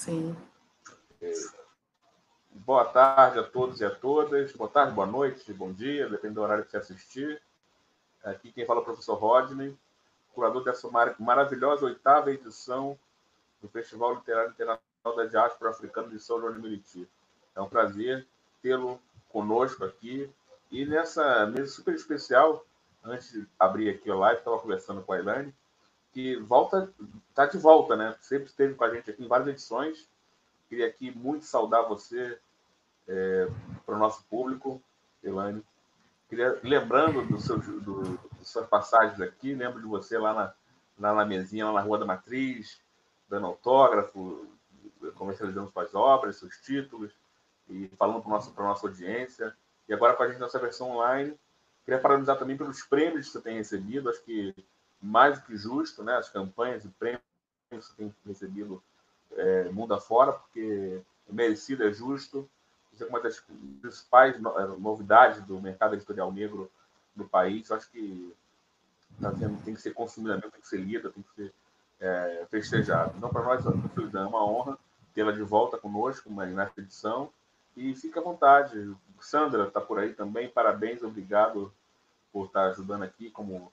Sim. Boa tarde a todos e a todas. Boa tarde, boa noite, bom dia, depende do horário que você assistir. Aqui quem fala é o professor Rodney, curador dessa maravilhosa oitava edição do Festival Literário Internacional da Diáspora Africana de São João de Meriti. É um prazer tê-lo conosco aqui. E nessa mesa super especial, antes de abrir aqui a live, estava conversando com a Elaine, que volta, está de volta, né? Sempre esteve com a gente aqui em várias edições. Queria aqui muito saudar você é, para o nosso público, Elaine. Queria, lembrando do seu, do, suas passagens aqui, lembro de você lá na, lá na mesinha, lá na Rua da Matriz, dando autógrafo, comercializando suas obras, seus títulos, e falando para a nossa audiência. E agora com a gente nessa versão online. Queria parabenizar também pelos prêmios que você tem recebido, acho que mais do que justo, né? As campanhas e prêmios que tem recebido é, mundo afora, porque é merecido, é justo. Isso é uma das principais é, novidades do mercado editorial negro no país. Acho que tá tendo, tem que ser consumido, tem que ser lida, tem que ser é, festejado. Então, para nós, é uma honra tê-la de volta conosco nessa edição. E fique à vontade. Sandra está por aí também. Parabéns, obrigado por estar ajudando aqui como,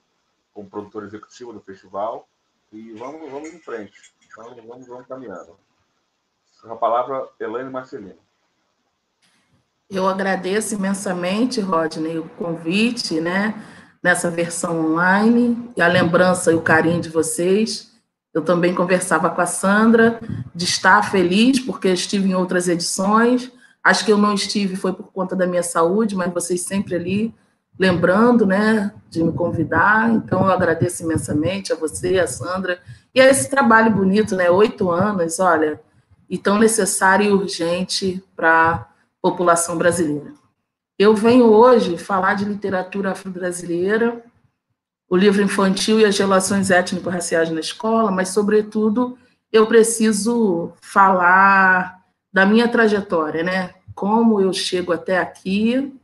como produtora executiva do festival. E vamos, vamos em frente. Vamos, vamos, vamos caminhando. A palavra, Elaine Marcelino. Eu agradeço imensamente, Rodney, o convite, né, nessa versão online, e a lembrança e o carinho de vocês. Eu também conversava com a Sandra, de estar feliz, porque estive em outras edições. Acho que eu não estive, foi por conta da minha saúde, mas vocês sempre ali lembrando, né, de me convidar. Então, eu agradeço imensamente a você, a Sandra, e a esse trabalho bonito, né, oito anos, olha, e tão necessário e urgente para a população brasileira. Eu venho hoje falar de literatura afro-brasileira, o livro infantil e as relações étnico-raciais na escola, mas, sobretudo, eu preciso falar da minha trajetória, né? Como eu chego até aqui,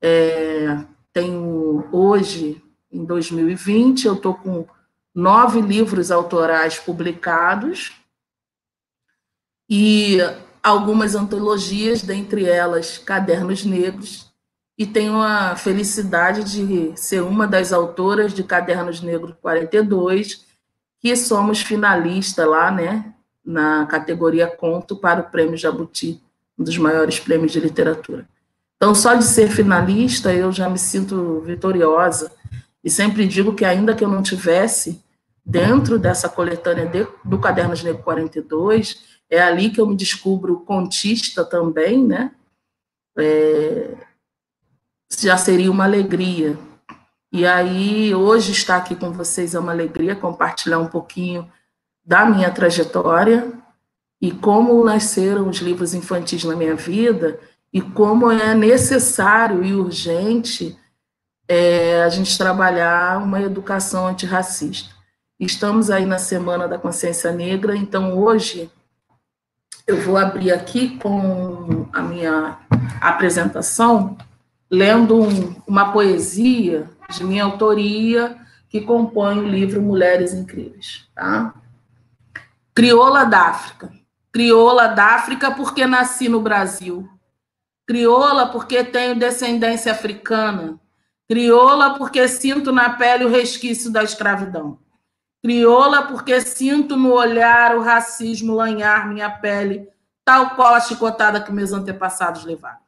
é, tenho hoje, em 2020, eu estou com nove livros autorais publicados e algumas antologias, dentre elas Cadernos Negros, e tenho a felicidade de ser uma das autoras de Cadernos Negros 42, que somos finalista lá, né, na categoria Conto para o Prêmio Jabuti, um dos maiores prêmios de literatura. Então, só de ser finalista, eu já me sinto vitoriosa. E sempre digo que, ainda que eu não tivesse dentro dessa coletânea de, do Cadernos Negro 42, é ali que eu me descubro contista também, né? É, já seria uma alegria. E aí, hoje, estar aqui com vocês é uma alegria compartilhar um pouquinho da minha trajetória e como nasceram os livros infantis na minha vida e como é necessário e urgente é, a gente trabalhar uma educação antirracista. Estamos aí na Semana da Consciência Negra, então hoje eu vou abrir aqui com a minha apresentação, lendo um, uma poesia de minha autoria que compõe o livro Mulheres Incríveis. Tá? Crioula da África. Crioula da África porque nasci no Brasil Crioula porque tenho descendência africana. Crioula porque sinto na pele o resquício da escravidão. Crioula porque sinto no olhar o racismo lanhar minha pele, tal qual a chicotada que meus antepassados levaram.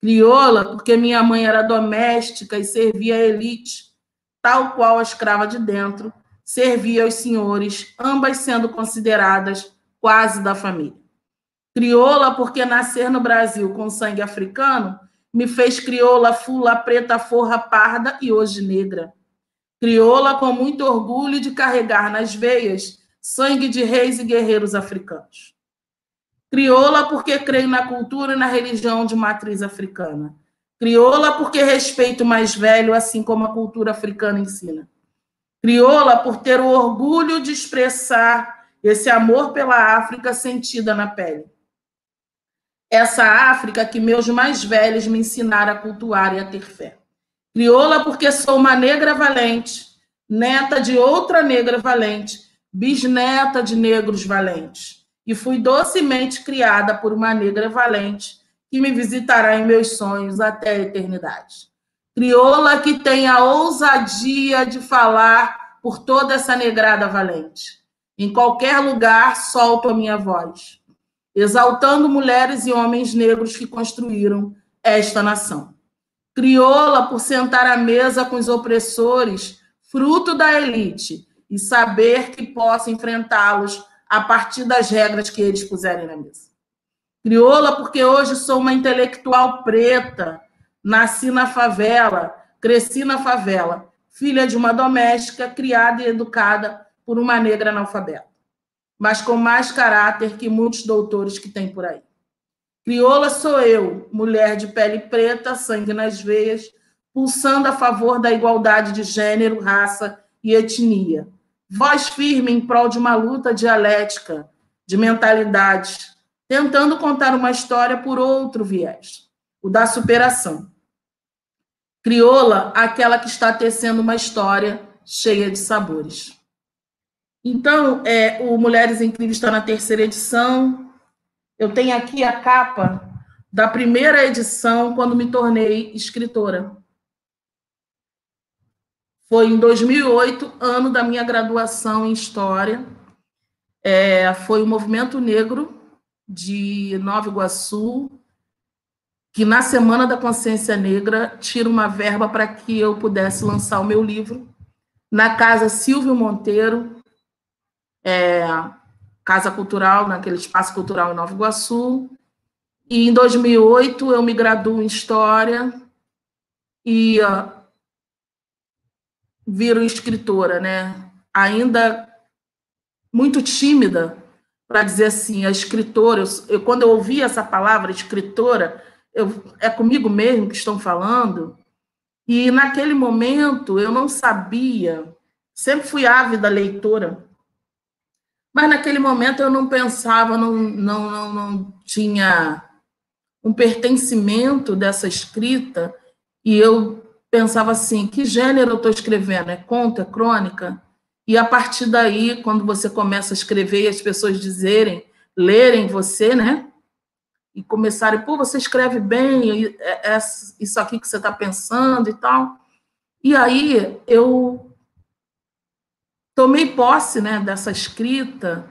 Crioula porque minha mãe era doméstica e servia a elite, tal qual a escrava de dentro servia aos senhores, ambas sendo consideradas quase da família. Crioula, porque nascer no Brasil com sangue africano me fez crioula, fula, preta, forra, parda e hoje negra. Crioula com muito orgulho de carregar nas veias sangue de reis e guerreiros africanos. Crioula porque creio na cultura e na religião de matriz africana. Crioula porque respeito o mais velho, assim como a cultura africana ensina. Crioula por ter o orgulho de expressar esse amor pela África sentida na pele essa África que meus mais velhos me ensinaram a cultuar e a ter fé. Crioula porque sou uma negra valente, neta de outra negra valente, bisneta de negros valentes. e fui docemente criada por uma negra valente que me visitará em meus sonhos até a eternidade. Crioula que tem a ousadia de falar por toda essa negrada valente. Em qualquer lugar, solto a minha voz, exaltando mulheres e homens negros que construíram esta nação. Crioula por sentar à mesa com os opressores, fruto da elite, e saber que posso enfrentá-los a partir das regras que eles puserem na mesa. Crioula porque hoje sou uma intelectual preta, nasci na favela, cresci na favela, filha de uma doméstica criada e educada por uma negra analfabeta, mas com mais caráter que muitos doutores que tem por aí. Crioula sou eu, mulher de pele preta, sangue nas veias, pulsando a favor da igualdade de gênero, raça e etnia. Voz firme em prol de uma luta dialética, de mentalidade, tentando contar uma história por outro viés, o da superação. Crioula, aquela que está tecendo uma história cheia de sabores. Então, é, o Mulheres Incríveis está na terceira edição. Eu tenho aqui a capa da primeira edição, quando me tornei escritora. Foi em 2008, ano da minha graduação em História. É, foi o Movimento Negro de Nova Iguaçu, que na Semana da Consciência Negra tira uma verba para que eu pudesse lançar o meu livro na Casa Silvio Monteiro, é, Casa Cultural, naquele espaço cultural em Nova Iguaçu. E em 2008 eu me graduo em História e uh, viro escritora, né? Ainda muito tímida para dizer assim, a escritora. Eu, eu, quando eu ouvi essa palavra, escritora, eu, é comigo mesmo que estão falando. E naquele momento eu não sabia, sempre fui ávida leitora, mas naquele momento eu não pensava, não, não, não, não tinha um pertencimento dessa escrita, e eu pensava assim: que gênero eu estou escrevendo? É conto, é crônica? E a partir daí, quando você começa a escrever e as pessoas dizerem, lerem você, né? E começarem, pô, você escreve bem, é, é isso aqui que você está pensando e tal. E aí eu tomei posse né, dessa escrita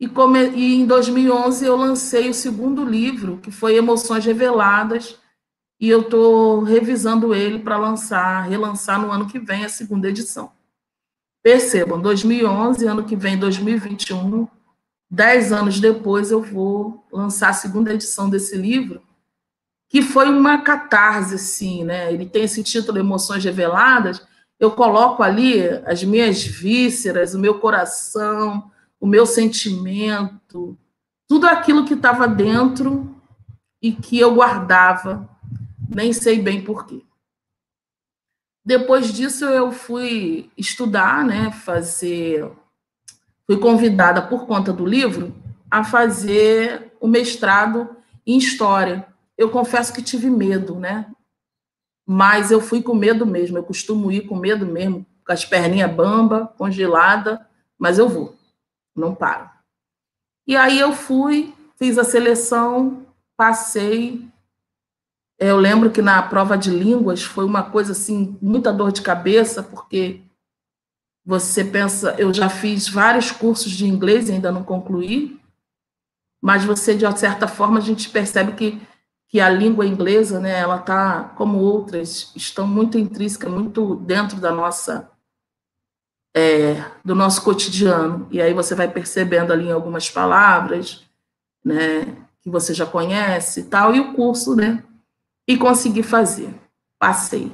e, come... e em 2011 eu lancei o segundo livro, que foi Emoções Reveladas, e eu estou revisando ele para lançar, relançar no ano que vem a segunda edição. Percebam, 2011, ano que vem, 2021, dez anos depois, eu vou lançar a segunda edição desse livro, que foi uma catarse, assim, né? Ele tem esse título Emoções Reveladas, eu coloco ali as minhas vísceras, o meu coração, o meu sentimento, tudo aquilo que estava dentro e que eu guardava, nem sei bem porquê. Depois disso, eu fui estudar, né, fazer. Fui convidada por conta do livro a fazer o mestrado em História. Eu confesso que tive medo, né? Mas eu fui com medo mesmo. Eu costumo ir com medo mesmo, com as perninhas bamba, congelada, mas eu vou, não paro. E aí eu fui, fiz a seleção, passei. Eu lembro que na prova de línguas foi uma coisa assim, muita dor de cabeça, porque você pensa, eu já fiz vários cursos de inglês e ainda não concluí, mas você, de certa forma, a gente percebe que que a língua inglesa, né, ela está, como outras, estão muito intrínseca, muito dentro da nossa, é, do nosso cotidiano. E aí você vai percebendo ali algumas palavras, né, que você já conhece e tal, e o curso, né, e consegui fazer, passei.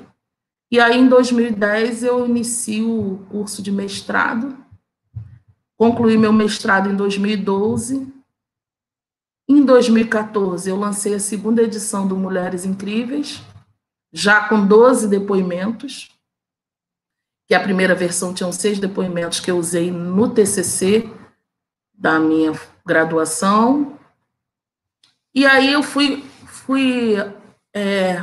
E aí, em 2010, eu inicio o curso de mestrado, concluí meu mestrado em 2012, em 2014, eu lancei a segunda edição do Mulheres Incríveis, já com 12 depoimentos, que a primeira versão tinha seis depoimentos que eu usei no TCC da minha graduação. E aí eu fui, fui é,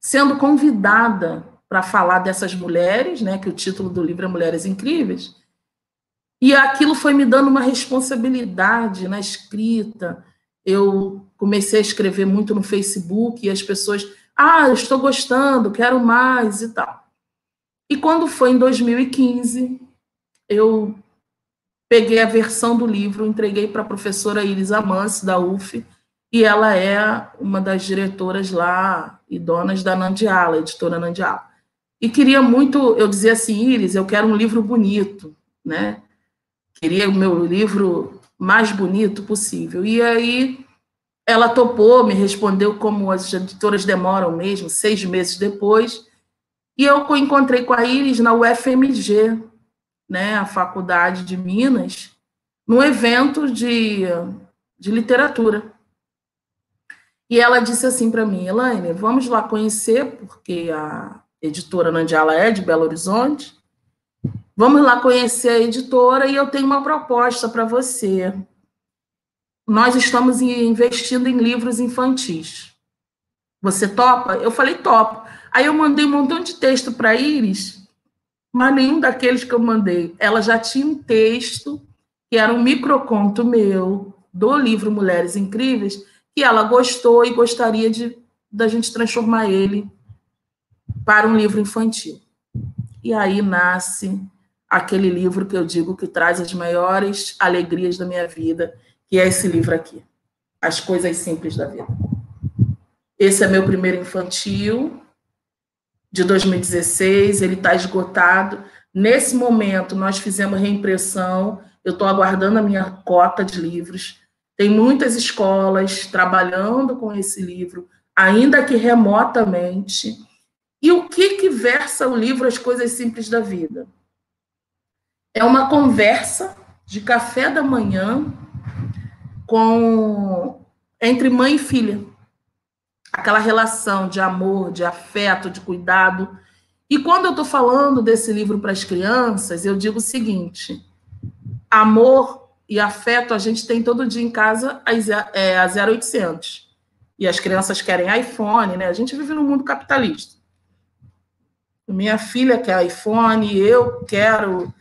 sendo convidada para falar dessas mulheres, né, que o título do livro é Mulheres Incríveis, E aquilo foi me dando uma responsabilidade na escrita. Eu comecei a escrever muito no Facebook e as pessoas, ah, eu estou gostando, quero mais e tal. E quando foi em 2015, eu peguei a versão do livro, entreguei para a professora Iris Amance, da UF, e ela é uma das diretoras lá e donas da Nandiala, editora Nandiala. E queria muito, eu dizia assim, Iris, eu quero um livro bonito, né? Queria o meu livro mais bonito possível. E aí ela topou, me respondeu como as editoras demoram mesmo, seis meses depois, e eu encontrei com a Iris na UFMG, né, a Faculdade de Minas, num evento de, de literatura. E ela disse assim para mim, Elaine, vamos lá conhecer, porque a editora Nandiala é de Belo Horizonte. Vamos lá conhecer a editora e eu tenho uma proposta para você. Nós estamos investindo em livros infantis. Você topa? Eu falei, topo. Aí eu mandei um montão de texto para Iris, mas nenhum daqueles que eu mandei. Ela já tinha um texto, que era um microconto meu, do livro Mulheres Incríveis, que ela gostou e gostaria de da gente transformar ele para um livro infantil. E aí nasce aquele livro que eu digo que traz as maiores alegrias da minha vida, que é esse livro aqui, As Coisas Simples da Vida. Esse é meu primeiro infantil, de 2016, ele está esgotado. Nesse momento, nós fizemos reimpressão, eu estou aguardando a minha cota de livros. Tem muitas escolas trabalhando com esse livro, ainda que remotamente. E o que, que versa o livro As Coisas Simples da Vida? É uma conversa de café da manhã com entre mãe e filha. Aquela relação de amor, de afeto, de cuidado. E quando eu estou falando desse livro para as crianças, eu digo o seguinte: amor e afeto a gente tem todo dia em casa a, a 0800. E as crianças querem iPhone, né? A gente vive num mundo capitalista. Minha filha quer iPhone, eu quero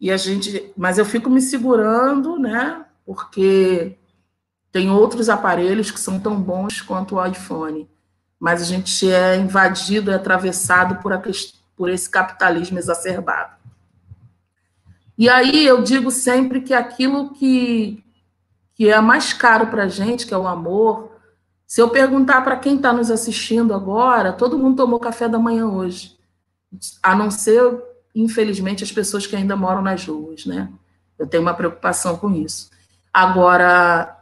e a gente, mas eu fico me segurando, né? Porque tem outros aparelhos que são tão bons quanto o iPhone, mas a gente é invadido, é atravessado por, a, por esse capitalismo exacerbado. E aí eu digo sempre que aquilo que, que é mais caro para a gente, que é o amor, se eu perguntar para quem está nos assistindo agora, todo mundo tomou café da manhã hoje, a não ser, infelizmente, as pessoas que ainda moram nas ruas, né? Eu tenho uma preocupação com isso. Agora,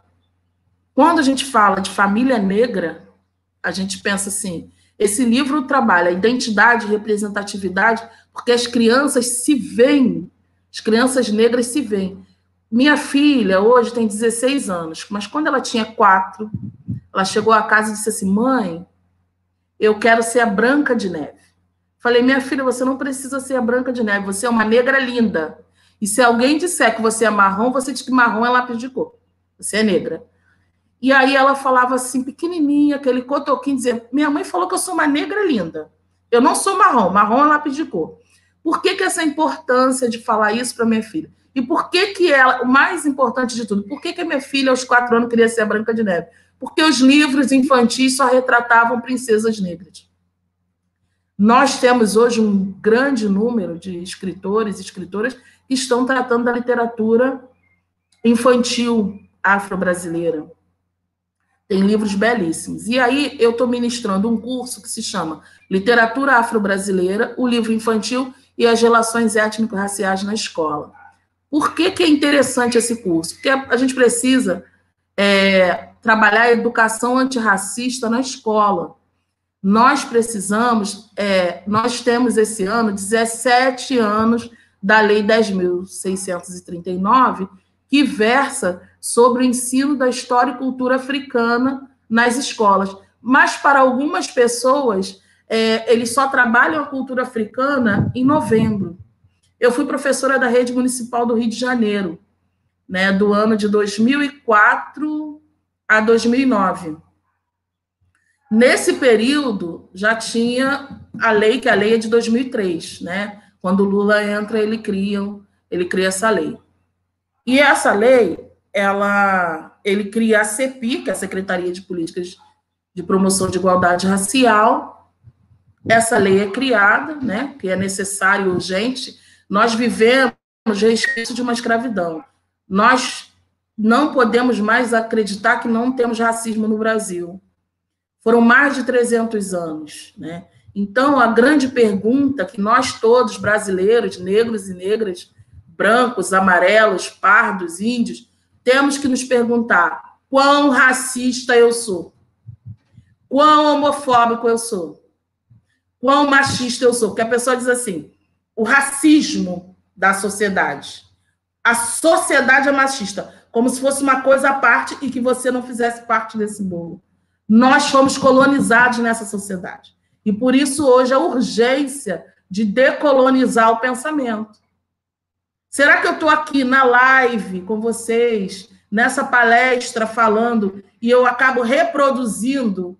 quando a gente fala de família negra, a gente pensa assim: esse livro trabalha identidade, representatividade, porque as crianças se veem as crianças negras se veem. Minha filha hoje tem 16 anos, mas quando ela tinha quatro, ela chegou a casa e disse assim: Mãe, eu quero ser a Branca de Neve. Falei, minha filha, você não precisa ser a Branca de Neve, você é uma negra linda. E se alguém disser que você é marrom, você diz que marrom é lápis de cor. Você é negra. E aí ela falava assim, pequenininha, aquele cotoquinho, dizia: Minha mãe falou que eu sou uma negra linda. Eu não sou marrom, marrom é lápis de cor. Por que, que essa importância de falar isso para minha filha? E por que que ela, o mais importante de tudo, por que que a minha filha aos quatro anos queria ser a Branca de Neve? Porque os livros infantis só retratavam princesas negras. Nós temos hoje um grande número de escritores e escritoras que estão tratando da literatura infantil afro-brasileira. Tem livros belíssimos. E aí eu estou ministrando um curso que se chama Literatura Afro-Brasileira, o livro infantil e as relações étnico-raciais na escola. Por que, que é interessante esse curso? Porque a gente precisa é, trabalhar a educação antirracista na escola. Nós precisamos, é, nós temos esse ano 17 anos da Lei 10.639, que versa sobre o ensino da história e cultura africana nas escolas. Mas para algumas pessoas, é, eles só trabalham a cultura africana em novembro. Eu fui professora da rede municipal do Rio de Janeiro, né, do ano de 2004 a 2009. Nesse período já tinha a lei, que a lei é de 2003, né? Quando o Lula entra, ele cria, ele cria essa lei. E essa lei, ela, ele cria a CEPI, que é a Secretaria de Políticas de Promoção de Igualdade Racial. Essa lei é criada, né, que é necessário urgente. Nós vivemos resquício de uma escravidão. Nós não podemos mais acreditar que não temos racismo no Brasil. Foram mais de 300 anos, né? Então, a grande pergunta que nós todos, brasileiros, negros e negras, brancos, amarelos, pardos, índios, temos que nos perguntar: quão racista eu sou? Quão homofóbico eu sou? Quão machista eu sou? Porque a pessoa diz assim: o racismo da sociedade. A sociedade é machista, como se fosse uma coisa à parte e que você não fizesse parte desse bolo. Nós fomos colonizados nessa sociedade. E por isso hoje a urgência de decolonizar o pensamento. Será que eu estou aqui na live com vocês, nessa palestra falando, e eu acabo reproduzindo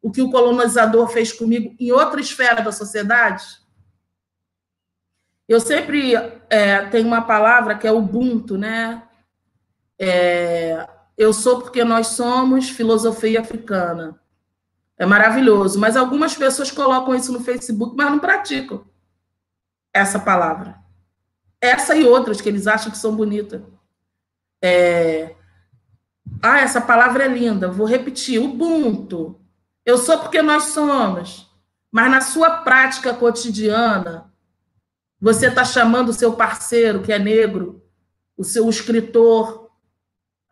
o que o colonizador fez comigo em outra esfera da sociedade? Eu sempre é, tenho uma palavra que é Ubuntu, né? É, eu sou porque nós somos filosofia africana. É maravilhoso. Mas algumas pessoas colocam isso no Facebook, mas não praticam essa palavra. Essa e outras que eles acham que são bonitas. É... Ah, essa palavra é linda. Vou repetir. Ubuntu. Eu sou porque nós somos. Mas na sua prática cotidiana, você está chamando o seu parceiro, que é negro, o seu escritor,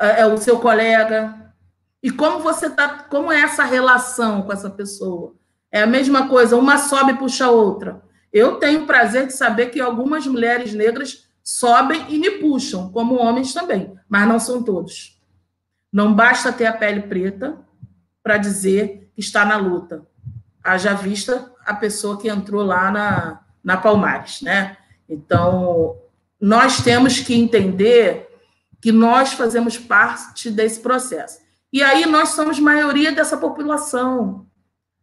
é, é o seu colega, e como você tá, como é essa relação com essa pessoa? É a mesma coisa, uma sobe e puxa a outra. Eu tenho prazer de saber que algumas mulheres negras sobem e me puxam, como homens também, mas não são todos. Não basta ter a pele preta para dizer que está na luta. Haja vista a pessoa que entrou lá na, na Palmares, né? Então, nós temos que entender que nós fazemos parte desse processo. E aí nós somos maioria dessa população.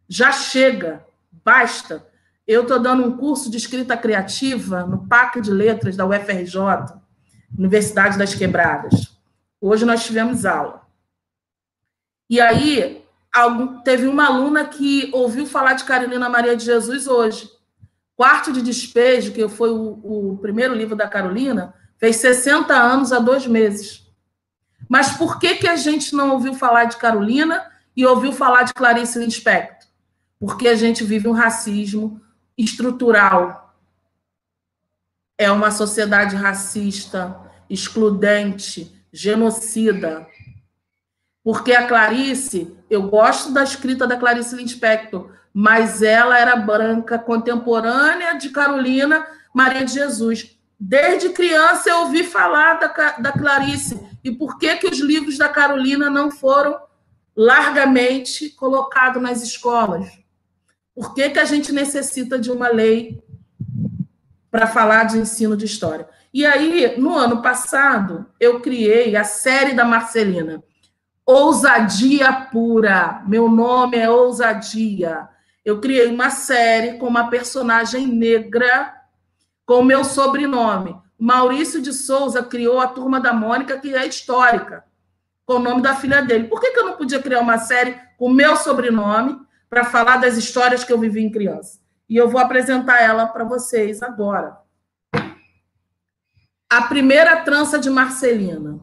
Já chega, basta. Eu estou dando um curso de escrita criativa no PAC de Letras da UFRJ, Universidade das Quebradas. Hoje nós tivemos aula. E aí teve uma aluna que ouviu falar de Carolina Maria de Jesus hoje. Quarto de Despejo, que foi o, o primeiro livro da Carolina, fez 60 anos há dois meses. Mas por que, que a gente não ouviu falar de Carolina e ouviu falar de Clarice Lispector? Porque a gente vive um racismo estrutural. É uma sociedade racista, excludente, genocida. Porque a Clarice, eu gosto da escrita da Clarice Lispector, mas ela era branca, contemporânea de Carolina Maria de Jesus. Desde criança eu ouvi falar da, da Clarice e por que, que os livros da Carolina não foram largamente colocados nas escolas? Por que, que a gente necessita de uma lei para falar de ensino de história? E aí, no ano passado, eu criei a série da Marcelina. Ousadia Pura. Meu nome é Ousadia. Eu criei uma série com uma personagem negra com meu sobrenome. Maurício de Souza criou a Turma da Mônica, que é histórica, com o nome da filha dele. Por que, que eu não podia criar uma série com o meu sobrenome para falar das histórias que eu vivi em criança? E eu vou apresentar ela para vocês agora. A primeira trança de Marcelina.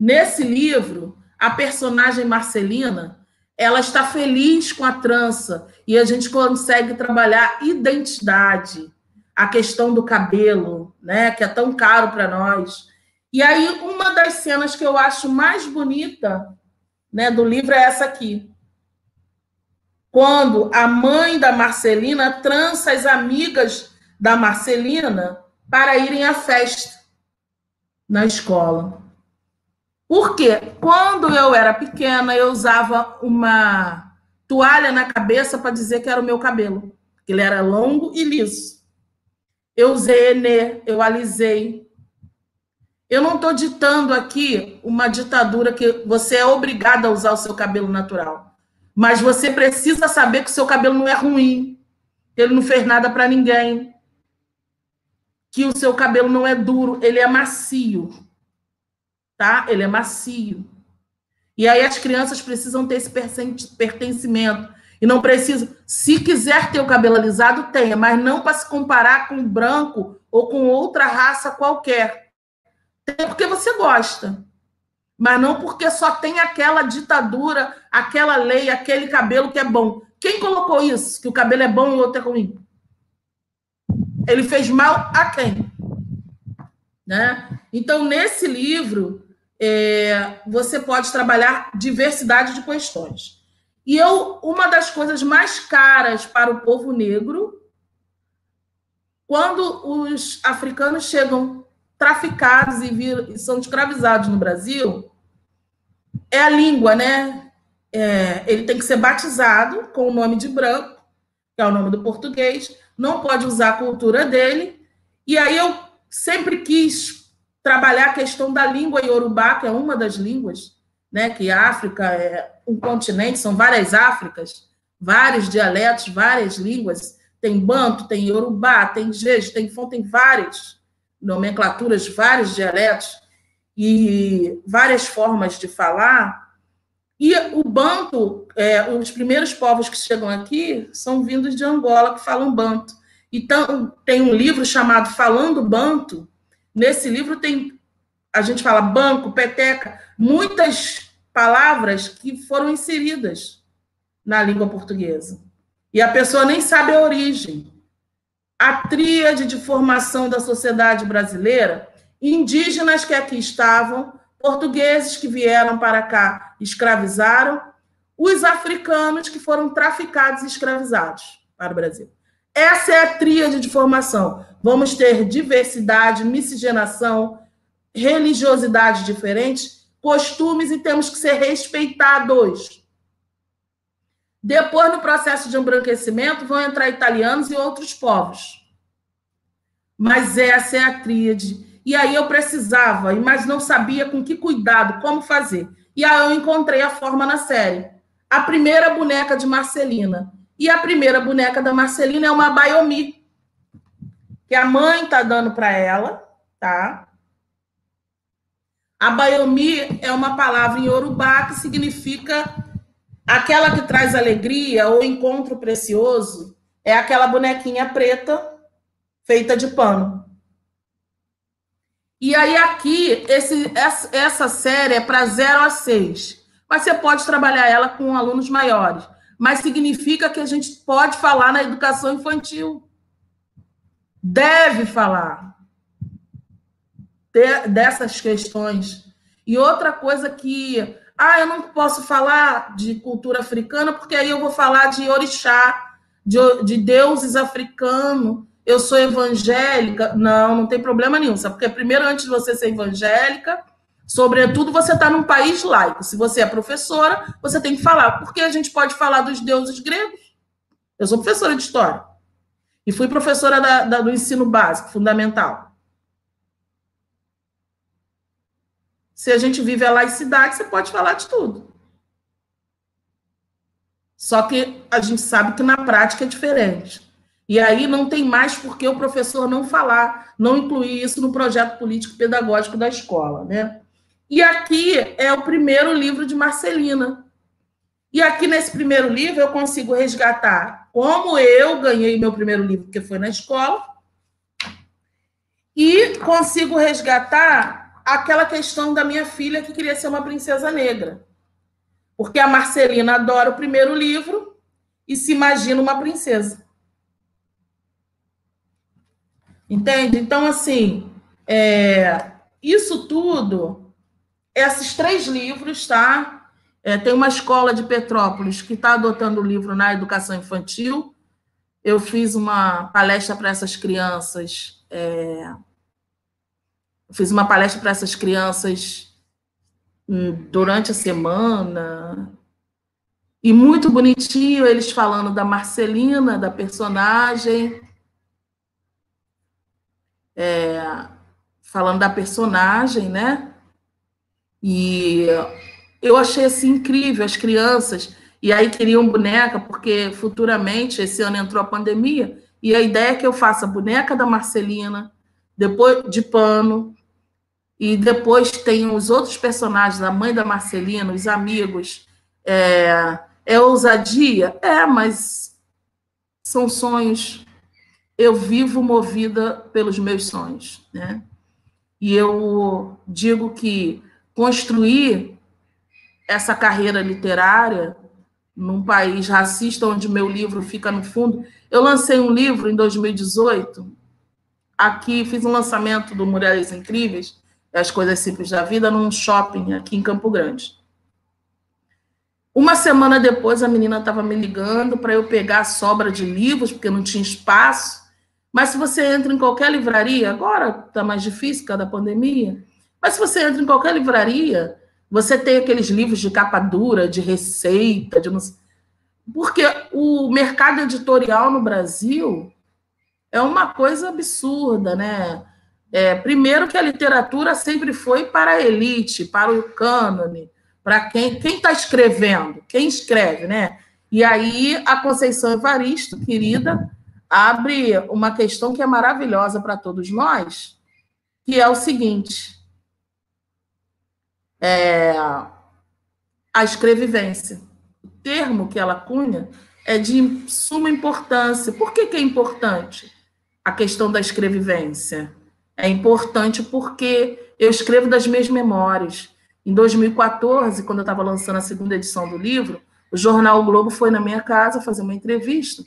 Nesse livro, a personagem Marcelina, ela está feliz com a trança e a gente consegue trabalhar identidade a questão do cabelo, né, que é tão caro para nós. E aí uma das cenas que eu acho mais bonita, né, do livro é essa aqui. Quando a mãe da Marcelina trança as amigas da Marcelina para irem à festa na escola. Por quê? Quando eu era pequena, eu usava uma toalha na cabeça para dizer que era o meu cabelo, ele era longo e liso. Eu usei Enê, eu alisei. Eu não estou ditando aqui uma ditadura que você é obrigado a usar o seu cabelo natural. Mas você precisa saber que o seu cabelo não é ruim, que ele não fez nada para ninguém, que o seu cabelo não é duro, ele é macio. tá? Ele é macio. E aí as crianças precisam ter esse pertencimento. E não precisa. Se quiser ter o cabelo alisado, tenha, mas não para se comparar com branco ou com outra raça qualquer. Tem porque você gosta. Mas não porque só tem aquela ditadura, aquela lei, aquele cabelo que é bom. Quem colocou isso? Que o cabelo é bom e o outro é ruim? Ele fez mal a quem? Né? Então, nesse livro, é, você pode trabalhar diversidade de questões. E eu, uma das coisas mais caras para o povo negro, quando os africanos chegam traficados e, vir, e são escravizados no Brasil, é a língua, né? É, ele tem que ser batizado com o nome de branco, que é o nome do português, não pode usar a cultura dele. E aí eu sempre quis trabalhar a questão da língua iorubá, que é uma das línguas né, que a África é um continente, são várias Áfricas, vários dialetos, várias línguas, tem banto, tem iorubá, tem jeje, tem fon, tem várias nomenclaturas, vários dialetos e várias formas de falar. E o banto, é, os primeiros povos que chegam aqui são vindos de Angola, que falam banto. Então, tem um livro chamado Falando Banto. Nesse livro tem a gente fala banco, peteca, muitas palavras que foram inseridas na língua portuguesa. E a pessoa nem sabe a origem. A tríade de formação da sociedade brasileira, indígenas que aqui estavam, portugueses que vieram para cá escravizaram, os africanos que foram traficados e escravizados para o Brasil. Essa é a tríade de formação. Vamos ter diversidade, miscigenação, religiosidades diferentes, costumes e temos que ser respeitados. Depois, no processo de embranquecimento, vão entrar italianos e outros povos. Mas essa é a tríade. E aí eu precisava, mas não sabia com que cuidado, como fazer. E aí eu encontrei a forma na série. A primeira boneca de Marcelina. E a primeira boneca da Marcelina é uma Baiomi, que a mãe está dando para ela, tá? A Bayomi é uma palavra em Yorubá que significa aquela que traz alegria ou encontro precioso. É aquela bonequinha preta feita de pano. E aí aqui, esse, essa série é para 0 a 6. Mas você pode trabalhar ela com alunos maiores. Mas significa que a gente pode falar na educação infantil. Deve falar de, dessas questões. E outra coisa que, ah, eu não posso falar de cultura africana, porque aí eu vou falar de orixá, de, de deuses africanos, eu sou evangélica. Não, não tem problema nenhum, sabe? Porque primeiro, antes de você ser evangélica, sobretudo você está num país laico. Se você é professora, você tem que falar. Porque a gente pode falar dos deuses gregos. Eu sou professora de história. E fui professora da, da, do ensino básico, fundamental. Se a gente vive a laicidade, você pode falar de tudo. Só que a gente sabe que na prática é diferente. E aí não tem mais por que o professor não falar, não incluir isso no projeto político pedagógico da escola, né? E aqui é o primeiro livro de Marcelina. E aqui nesse primeiro livro eu consigo resgatar como eu ganhei meu primeiro livro, que foi na escola, e consigo resgatar aquela questão da minha filha que queria ser uma princesa negra. Porque a Marcelina adora o primeiro livro e se imagina uma princesa. Entende? Então, assim, é, isso tudo, esses três livros, tá? É, tem uma escola de Petrópolis que está adotando o livro na educação infantil. Eu fiz uma palestra para essas crianças. É, fiz uma palestra para essas crianças hum, durante a semana. E muito bonitinho eles falando da Marcelina, da personagem. É, falando da personagem, né? E eu achei assim incrível as crianças. E aí queriam boneca, porque futuramente, esse ano entrou a pandemia, e a ideia é que eu faça boneca da Marcelina, depois de pano, e depois tem os outros personagens, a mãe da Marcelina, os amigos. É, é ousadia? É, mas são sonhos. Eu vivo movida pelos meus sonhos, né? E eu digo que construir essa carreira literária num país racista, onde meu livro fica no fundo. Eu lancei um livro em 2018, aqui, fiz um lançamento do Mulheres Incríveis, As Coisas Simples da Vida, num shopping aqui em Campo Grande. Uma semana depois, a menina estava me ligando para eu pegar a sobra de livros, porque não tinha espaço. Mas se você entra em qualquer livraria, agora está mais difícil, cada pandemia, mas se você entra em qualquer livraria, você tem aqueles livros de capa dura, de receita, de porque o mercado editorial no Brasil é uma coisa absurda, né? É, primeiro que a literatura sempre foi para a elite, para o cânone, para quem está escrevendo, quem escreve, né? E aí a Conceição Evaristo, querida, abre uma questão que é maravilhosa para todos nós, que é o seguinte: é, a escrevivência. O termo que ela cunha é de suma importância. Por que, que é importante a questão da escrevivência? É importante porque eu escrevo das minhas memórias. Em 2014, quando eu estava lançando a segunda edição do livro, o jornal o Globo foi na minha casa fazer uma entrevista.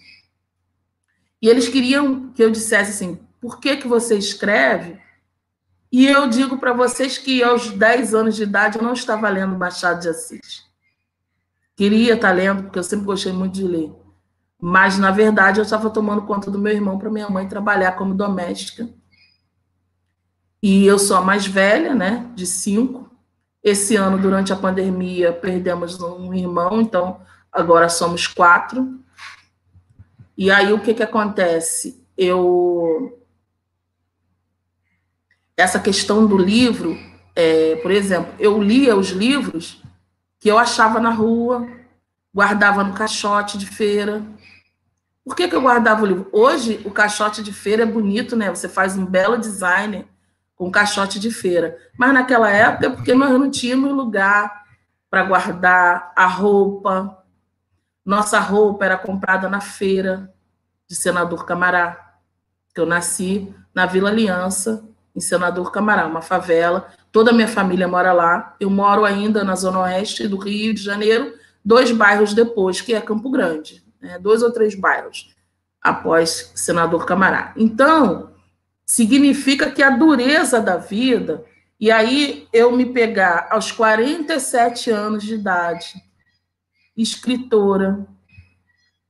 E eles queriam que eu dissesse assim: por que, que você escreve? E eu digo para vocês que aos 10 anos de idade eu não estava lendo Machado de Assis. Queria estar lendo, porque eu sempre gostei muito de ler. Mas, na verdade, eu estava tomando conta do meu irmão para minha mãe trabalhar como doméstica. E eu sou a mais velha, né, de cinco. Esse ano, durante a pandemia, perdemos um irmão, então agora somos quatro. E aí o que, que acontece? Eu essa questão do livro, é, por exemplo, eu lia os livros que eu achava na rua, guardava no caixote de feira. Por que, que eu guardava o livro? Hoje, o caixote de feira é bonito, né? Você faz um belo design com caixote de feira. Mas naquela época, é porque nós não tínhamos lugar para guardar a roupa. Nossa roupa era comprada na feira de Senador Camará, que eu nasci na Vila Aliança, em Senador Camará, uma favela. Toda a minha família mora lá. Eu moro ainda na zona oeste do Rio de Janeiro, dois bairros depois, que é Campo Grande, né? dois ou três bairros após Senador Camará. Então, significa que a dureza da vida, e aí eu me pegar aos 47 anos de idade, escritora,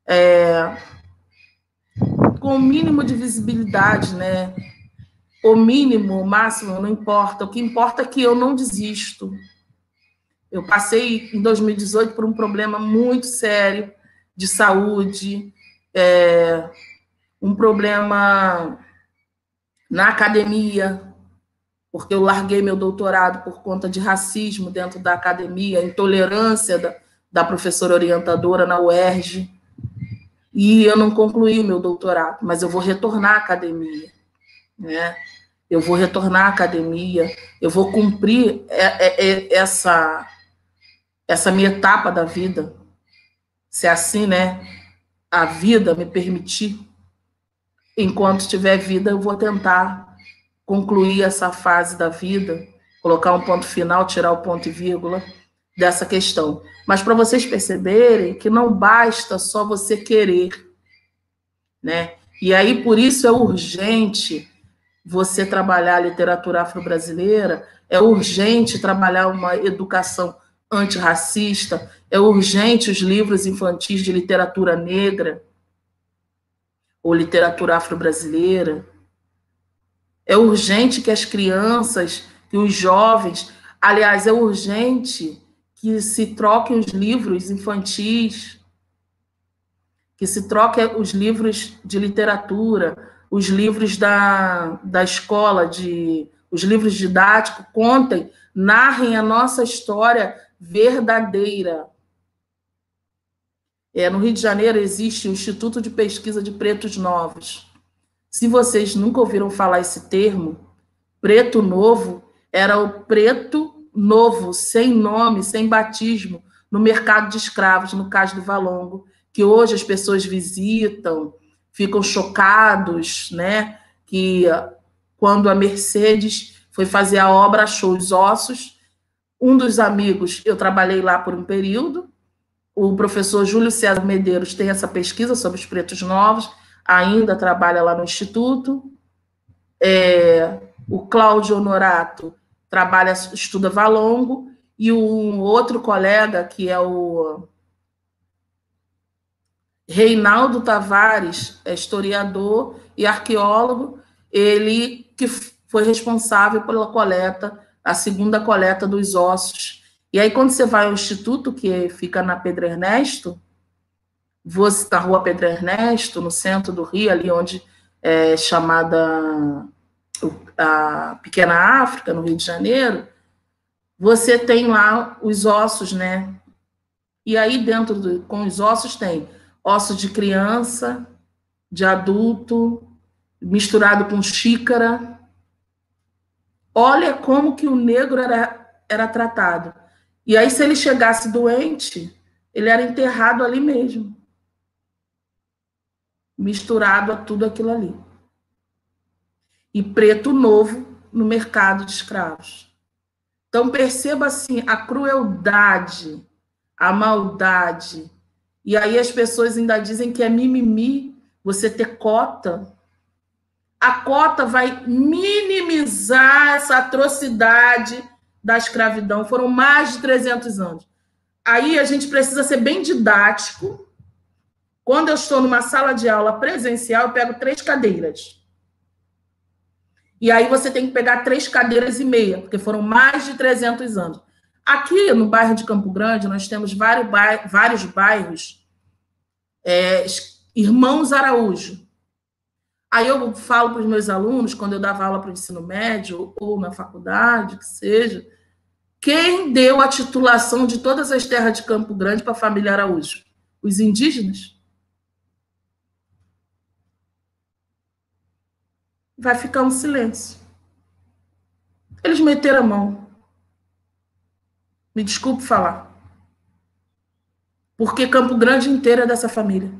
é, com o mínimo de visibilidade, né? o mínimo, o máximo, não importa. O que importa é que eu não desisto. Eu passei em 2018 por um problema muito sério de saúde, é, um problema na academia, porque eu larguei meu doutorado por conta de racismo dentro da academia, intolerância da, da professora orientadora na UERJ, e eu não concluí o meu doutorado, mas eu vou retornar à academia, né? eu vou retornar à academia, eu vou cumprir essa essa minha etapa da vida, se é assim, né? A vida me permitir, enquanto tiver vida, eu vou tentar concluir essa fase da vida, colocar um ponto final, tirar o ponto e vírgula dessa questão. Mas para vocês perceberem que não basta só você querer, né? E aí por isso é urgente você trabalhar a literatura afro-brasileira, é urgente trabalhar uma educação antirracista, é urgente os livros infantis de literatura negra ou literatura afro-brasileira. É urgente que as crianças, que os jovens, aliás, é urgente que se troquem os livros infantis, que se troquem os livros de literatura, os livros da, da escola, de, os livros didáticos, contem, narrem a nossa história verdadeira. É, no Rio de Janeiro existe o Instituto de Pesquisa de Pretos Novos. Se vocês nunca ouviram falar esse termo, preto novo era o preto novo, sem nome, sem batismo, no mercado de escravos, no caso do Valongo, que hoje as pessoas visitam, ficam chocados, né? Que quando a Mercedes foi fazer a obra, achou os ossos. Um dos amigos, eu trabalhei lá por um período, o professor Júlio César Medeiros tem essa pesquisa sobre os pretos novos, ainda trabalha lá no Instituto. É, o Cláudio Honorato trabalha, estuda Valongo, e um outro colega, que é o Reinaldo Tavares, é historiador e arqueólogo, ele que foi responsável pela coleta, a segunda coleta dos ossos. E aí, quando você vai ao instituto, que fica na Pedro Ernesto, você, na rua Pedro Ernesto, no centro do Rio, ali onde é chamada a Pequena África, no Rio de Janeiro, você tem lá os ossos, né? E aí, dentro do, com os ossos, tem ossos de criança, de adulto, misturado com xícara. Olha como que o negro era, era tratado. E aí, se ele chegasse doente, ele era enterrado ali mesmo. Misturado a tudo aquilo ali. E preto novo no mercado de escravos. Então, perceba assim a crueldade, a maldade. E aí as pessoas ainda dizem que é mimimi você ter cota. A cota vai minimizar essa atrocidade da escravidão. Foram mais de 300 anos. Aí a gente precisa ser bem didático. Quando eu estou numa sala de aula presencial, eu pego três cadeiras. E aí você tem que pegar três cadeiras e meia, porque foram mais de 300 anos. Aqui no bairro de Campo Grande, nós temos vários, bairros, vários bairros é, Irmãos Araújo. Aí eu falo para os meus alunos, quando eu dava aula para o ensino médio ou na faculdade, que seja, quem deu a titulação de todas as terras de Campo Grande para a família Araújo? Os indígenas? vai ficar um silêncio. Eles meteram a mão. Me desculpe falar. Porque Campo Grande inteiro é dessa família.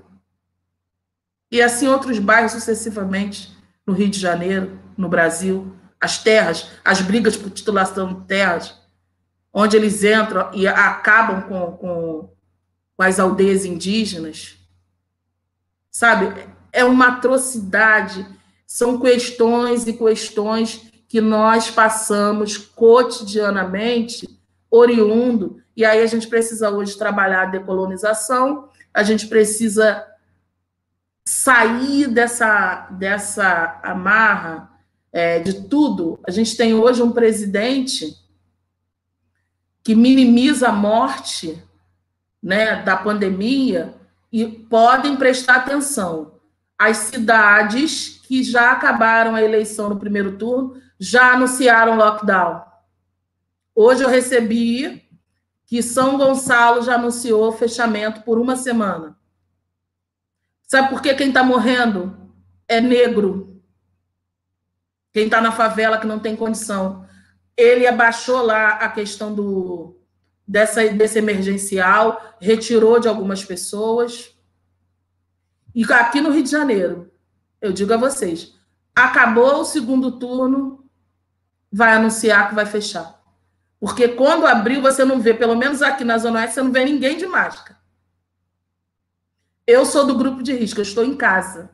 E assim outros bairros sucessivamente, no Rio de Janeiro, no Brasil, as terras, as brigas por titulação de terras, onde eles entram e acabam com, com, com as aldeias indígenas. Sabe? É uma atrocidade são questões e questões que nós passamos cotidianamente, oriundo, e aí a gente precisa hoje trabalhar a decolonização, a gente precisa sair dessa, dessa amarra é, de tudo. A gente tem hoje um presidente que minimiza a morte né, da pandemia e podem prestar atenção. As cidades que já acabaram a eleição no primeiro turno, já anunciaram lockdown. Hoje eu recebi que São Gonçalo já anunciou fechamento por uma semana. Sabe por que quem está morrendo é negro? Quem está na favela que não tem condição. Ele abaixou lá a questão do dessa, desse emergencial, retirou de algumas pessoas. E aqui no Rio de Janeiro, eu digo a vocês, acabou o segundo turno, vai anunciar que vai fechar. Porque quando abriu, você não vê, pelo menos aqui na Zona Oeste, você não vê ninguém de máscara. Eu sou do grupo de risco, eu estou em casa.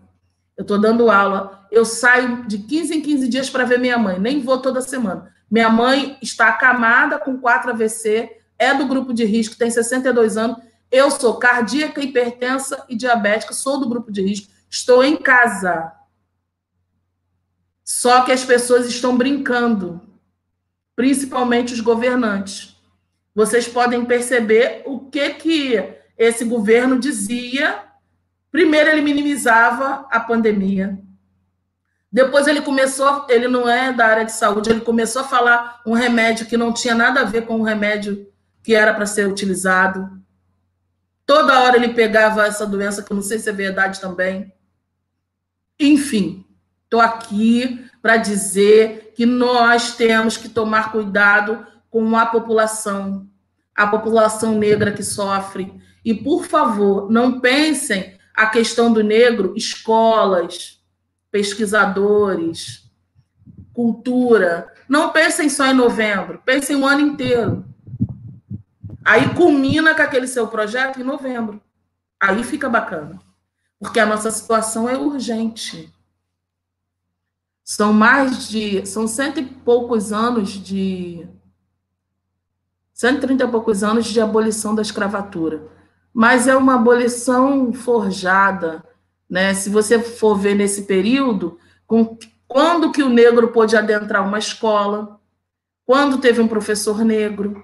Eu estou dando aula. Eu saio de 15 em 15 dias para ver minha mãe, nem vou toda semana. Minha mãe está acamada com 4 AVC, é do grupo de risco, tem 62 anos. Eu sou cardíaca, hipertensa e diabética, sou do grupo de risco. Estou em casa. Só que as pessoas estão brincando, principalmente os governantes. Vocês podem perceber o que que esse governo dizia. Primeiro ele minimizava a pandemia. Depois ele começou, ele não é da área de saúde, ele começou a falar um remédio que não tinha nada a ver com o remédio que era para ser utilizado. Toda hora ele pegava essa doença, que eu não sei se é verdade também. Enfim, estou aqui para dizer que nós temos que tomar cuidado com a população, a população negra que sofre. E, por favor, não pensem a questão do negro, escolas, pesquisadores, cultura. Não pensem só em novembro, pensem o ano inteiro. Aí culmina com aquele seu projeto em novembro. Aí fica bacana. Porque a nossa situação é urgente. São mais de. São cento e poucos anos de. 130 e poucos anos de abolição da escravatura. Mas é uma abolição forjada. Né? Se você for ver nesse período, com, quando que o negro pôde adentrar uma escola, quando teve um professor negro.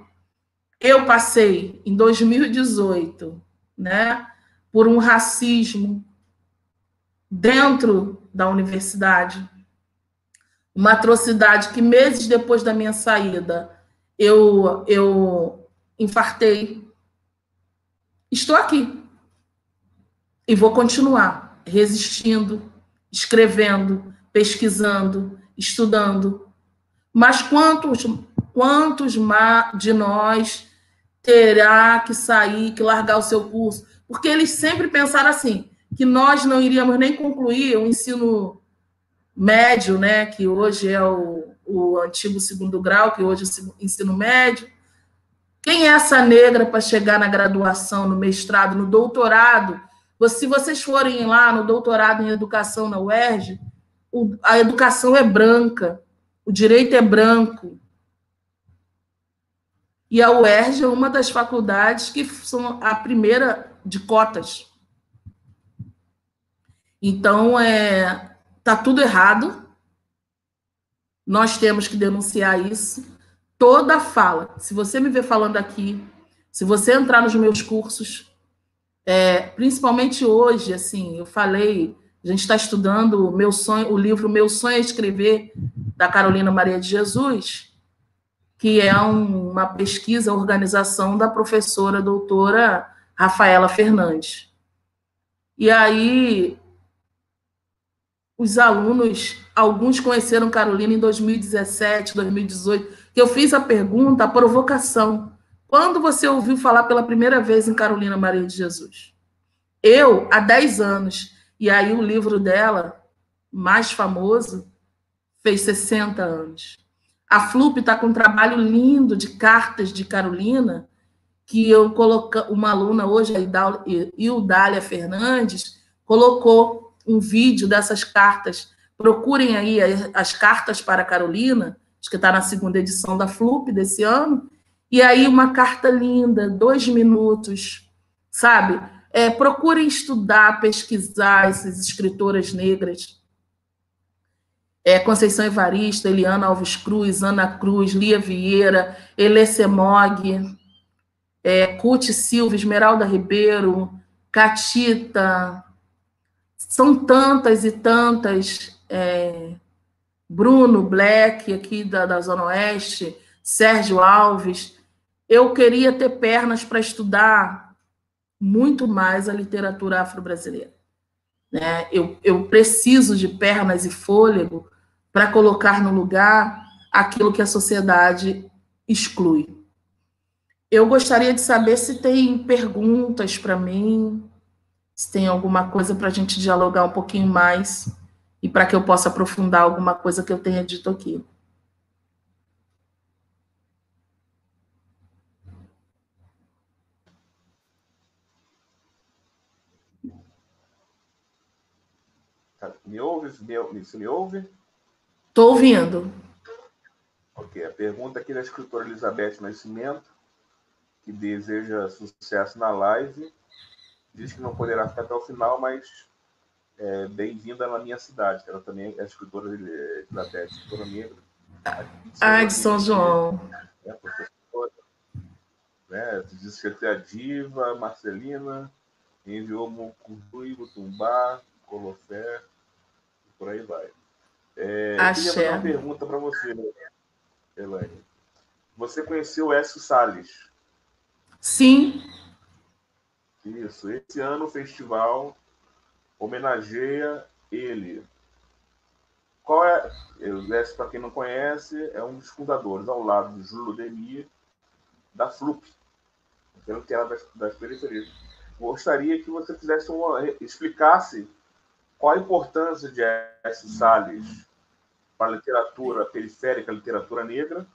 Eu passei em 2018, né, por um racismo dentro da universidade uma atrocidade que meses depois da minha saída eu, eu infartei. Estou aqui. E vou continuar resistindo, escrevendo, pesquisando, estudando. Mas quantos, quantos de nós terá que sair, que largar o seu curso? Porque eles sempre pensaram assim, que nós não iríamos nem concluir o ensino médio, né, que hoje é o, o antigo segundo grau, que hoje é o ensino médio. Quem é essa negra para chegar na graduação, no mestrado, no doutorado? Se vocês forem lá no doutorado em educação na UERJ, a educação é branca, o direito é branco. E a UERJ é uma das faculdades que são a primeira de cotas. Então, é, Está tudo errado. Nós temos que denunciar isso. Toda fala. Se você me ver falando aqui, se você entrar nos meus cursos, é, principalmente hoje, assim, eu falei, a gente está estudando o meu sonho, o livro Meu Sonho é Escrever, da Carolina Maria de Jesus, que é um, uma pesquisa, organização da professora doutora Rafaela Fernandes. E aí os alunos, alguns conheceram Carolina em 2017, 2018, que eu fiz a pergunta, a provocação. Quando você ouviu falar pela primeira vez em Carolina Maria de Jesus? Eu, há 10 anos. E aí o livro dela, mais famoso, fez 60 anos. A Flup está com um trabalho lindo de cartas de Carolina, que eu coloquei, uma aluna hoje, a Ildália Fernandes, colocou um vídeo dessas cartas. Procurem aí as cartas para Carolina, acho que está na segunda edição da FLUP desse ano. E aí uma carta linda, dois minutos, sabe? É, procurem estudar, pesquisar essas escritoras negras. É, Conceição Evarista, Eliana Alves Cruz, Ana Cruz, Lia Vieira, Elê Semog, é, Cuti Silva, Esmeralda Ribeiro, Catita, são tantas e tantas. É, Bruno Black, aqui da, da Zona Oeste, Sérgio Alves. Eu queria ter pernas para estudar muito mais a literatura afro-brasileira. Né? Eu, eu preciso de pernas e fôlego para colocar no lugar aquilo que a sociedade exclui. Eu gostaria de saber se tem perguntas para mim, se tem alguma coisa para a gente dialogar um pouquinho mais e para que eu possa aprofundar alguma coisa que eu tenha dito aqui. Tá, me ouve? Me, se me ouve? Estou ouvindo. Ok. A pergunta aqui da escritora Elizabeth Nascimento, que deseja sucesso na live diz que não poderá ficar até o final, mas é, bem-vinda na minha cidade, ela também é escritora Elizabeth, escritora negra. Ah, de São João. É, professora. Né, diz que é a Diva, Marcelina, enviou Mucurui, Mutumbá, Colofé, por aí vai. É, eu queria uma pergunta para você, Elaine. Você conheceu o Écio Salles? Sim. Isso. Esse ano o festival homenageia ele. qual é, o Écio, para quem não conhece, é um dos fundadores, ao lado de Júlio Demir, da FLUP, pelo que era das, das periferias. Gostaria que você fizesse uma, explicasse qual a importância de Écio Salles para a literatura periférica, literatura negra,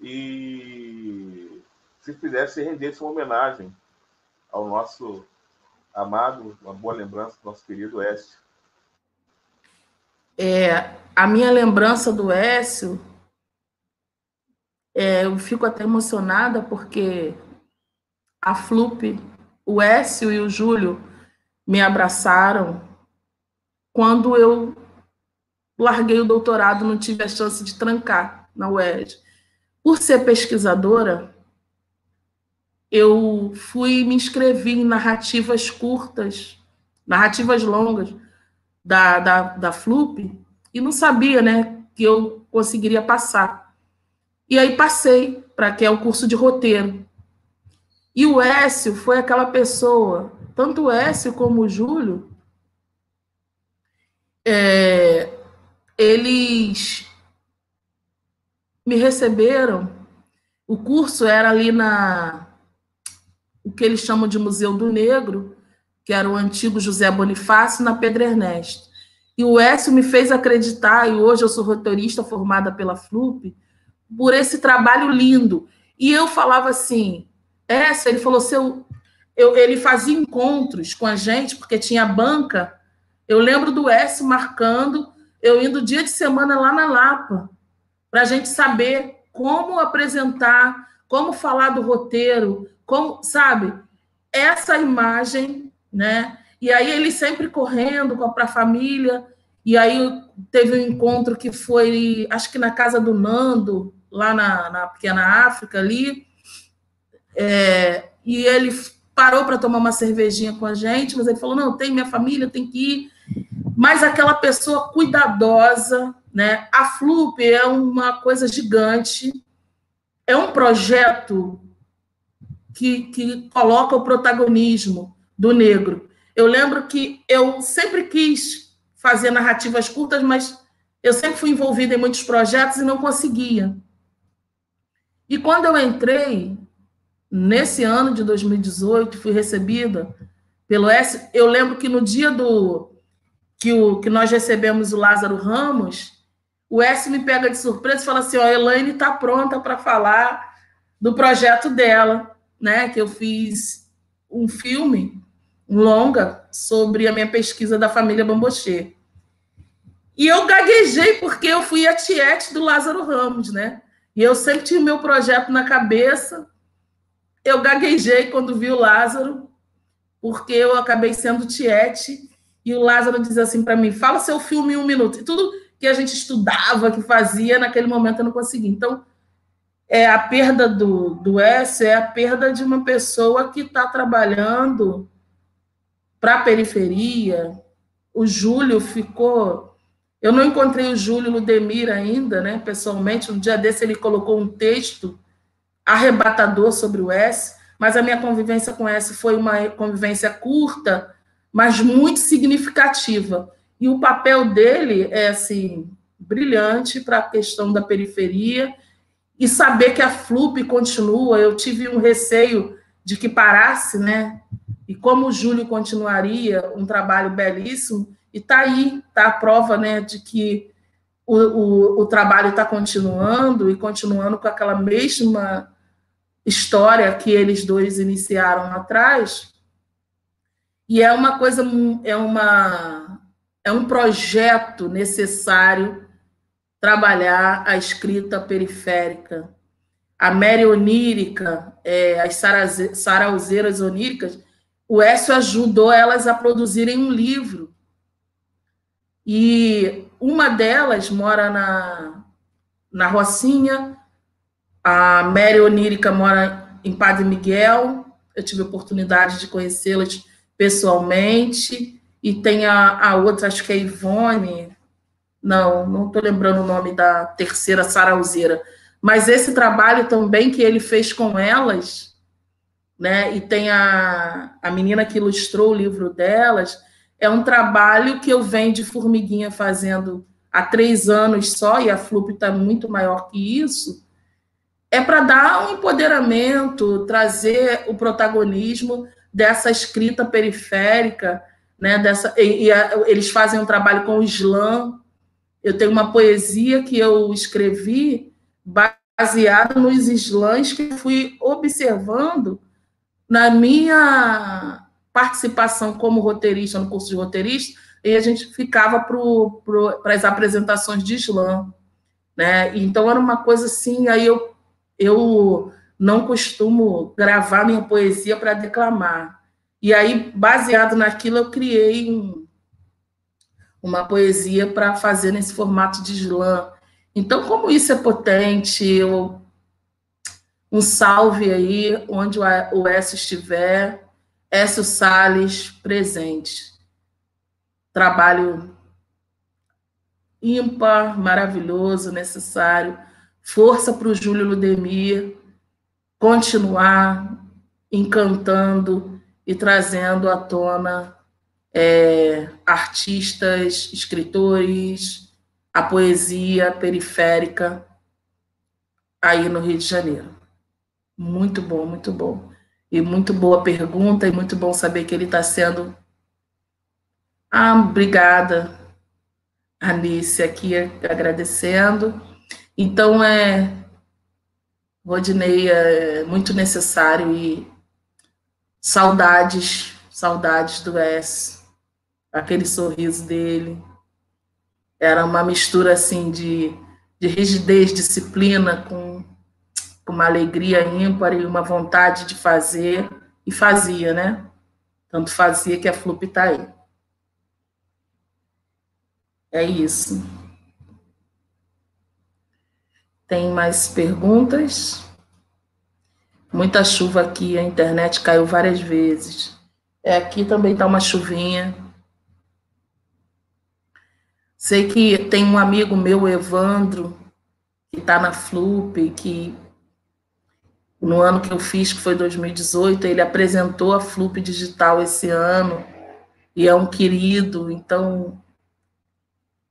e se fizesse rendesse uma homenagem ao nosso amado, uma boa lembrança do nosso querido Écio. É, a minha lembrança do Écio, é, eu fico até emocionada porque a Flup, o Écio e o Júlio me abraçaram quando eu larguei o doutorado, não tive a chance de trancar na UERJ. Por ser pesquisadora, eu fui me inscrevi em narrativas curtas, narrativas longas da, da, da FLUP, e não sabia né, que eu conseguiria passar. E aí passei para que é o curso de roteiro. E o Écio foi aquela pessoa, tanto o Écio como o Júlio, é, eles me receberam. O curso era ali na o que eles chamam de Museu do Negro, que era o antigo José Bonifácio, na Pedro Ernesto. E o Écio me fez acreditar, e hoje eu sou roteirista formada pela FLUP, por esse trabalho lindo. E eu falava assim, Écio, ele falou, seu, eu, ele fazia encontros com a gente, porque tinha banca. Eu lembro do Écio marcando, eu indo dia de semana lá na Lapa, para a gente saber como apresentar, como falar do roteiro, como, sabe? Essa imagem, né? E aí ele sempre correndo para a família, e aí teve um encontro que foi, acho que na casa do Nando, lá na, na pequena África ali, é, e ele parou para tomar uma cervejinha com a gente, mas ele falou, não, tem minha família, tem que ir, mas aquela pessoa cuidadosa, né? A FLUP é uma coisa gigante, é um projeto que, que coloca o protagonismo do negro. Eu lembro que eu sempre quis fazer narrativas curtas, mas eu sempre fui envolvida em muitos projetos e não conseguia. E quando eu entrei, nesse ano de 2018, fui recebida pelo S. Eu lembro que no dia do que, o, que nós recebemos o Lázaro Ramos, o S me pega de surpresa e fala assim: ó, a Elaine está pronta para falar do projeto dela né, que eu fiz um filme, longa, sobre a minha pesquisa da família Bambochê. E eu gaguejei porque eu fui a tiete do Lázaro Ramos, né? E eu sempre tinha o meu projeto na cabeça. Eu gaguejei quando vi o Lázaro, porque eu acabei sendo tiete. E o Lázaro diz assim para mim: fala seu filme em um minuto. E tudo que a gente estudava, que fazia, naquele momento eu não conseguia. Então, é a perda do, do S é a perda de uma pessoa que está trabalhando para a periferia. O Júlio ficou. Eu não encontrei o Júlio Ludemir ainda, né? Pessoalmente, um dia desse ele colocou um texto arrebatador sobre o S, mas a minha convivência com o S foi uma convivência curta, mas muito significativa. E o papel dele é assim brilhante para a questão da periferia e saber que a FLUP continua, eu tive um receio de que parasse, né? E como o Júlio continuaria, um trabalho belíssimo, e está aí, está a prova né, de que o, o, o trabalho está continuando e continuando com aquela mesma história que eles dois iniciaram atrás. E é uma coisa, é uma é um projeto necessário trabalhar a escrita periférica. A Mary onírica, é, as sarauzeiras oníricas, o Écio ajudou elas a produzirem um livro. E uma delas mora na, na Rocinha, a Mary Onírica mora em Padre Miguel, eu tive oportunidade de conhecê-las pessoalmente, e tem a, a outra, acho que é Ivone, não, não estou lembrando o nome da terceira sarauzeira. Mas esse trabalho também que ele fez com elas, né? E tem a, a menina que ilustrou o livro delas, é um trabalho que eu venho de formiguinha fazendo há três anos só, e a FLUP está muito maior que isso, é para dar um empoderamento, trazer o protagonismo dessa escrita periférica, né, dessa, e, e a, eles fazem um trabalho com o slam. Eu tenho uma poesia que eu escrevi baseada nos slams que fui observando na minha participação como roteirista no curso de roteirista, e a gente ficava para as apresentações de slam. Né? Então era uma coisa assim, aí eu, eu não costumo gravar minha poesia para declamar. E aí, baseado naquilo, eu criei um, uma poesia para fazer nesse formato de slam. Então, como isso é potente, eu, um salve aí, onde o Écio estiver, Écio Salles presente. Trabalho ímpar, maravilhoso, necessário. Força para o Júlio Ludemir continuar encantando e trazendo à tona é, artistas, escritores, a poesia periférica aí no Rio de Janeiro. Muito bom, muito bom. E muito boa pergunta, e muito bom saber que ele está sendo. Ah, obrigada, Anice, aqui agradecendo. Então, é, Rodinei é muito necessário e saudades, saudades do S, aquele sorriso dele. Era uma mistura assim de, de rigidez, disciplina com, com uma alegria ímpar e uma vontade de fazer, e fazia, né? Tanto fazia que a Flup está aí. É isso. Tem mais perguntas? Muita chuva aqui, a internet caiu várias vezes. É, aqui também está uma chuvinha. Sei que tem um amigo meu, Evandro, que está na Flup, que no ano que eu fiz, que foi 2018, ele apresentou a Flup Digital esse ano, e é um querido, então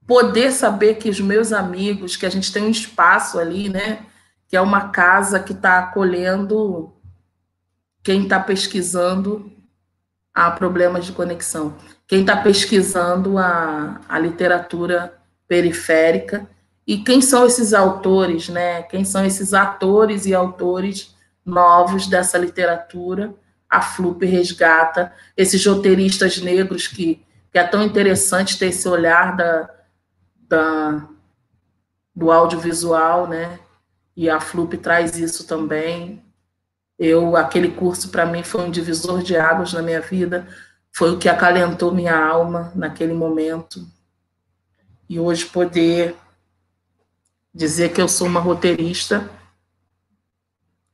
poder saber que os meus amigos, que a gente tem um espaço ali, né? Que é uma casa que está acolhendo quem está pesquisando a problemas de conexão, quem está pesquisando a, a literatura periférica e quem são esses autores, né? Quem são esses atores e autores novos dessa literatura? A Flup resgata esses roteiristas negros que, que é tão interessante ter esse olhar da, da, do audiovisual, né? E a Flup traz isso também. Eu, aquele curso para mim foi um divisor de águas na minha vida, foi o que acalentou minha alma naquele momento. E hoje poder dizer que eu sou uma roteirista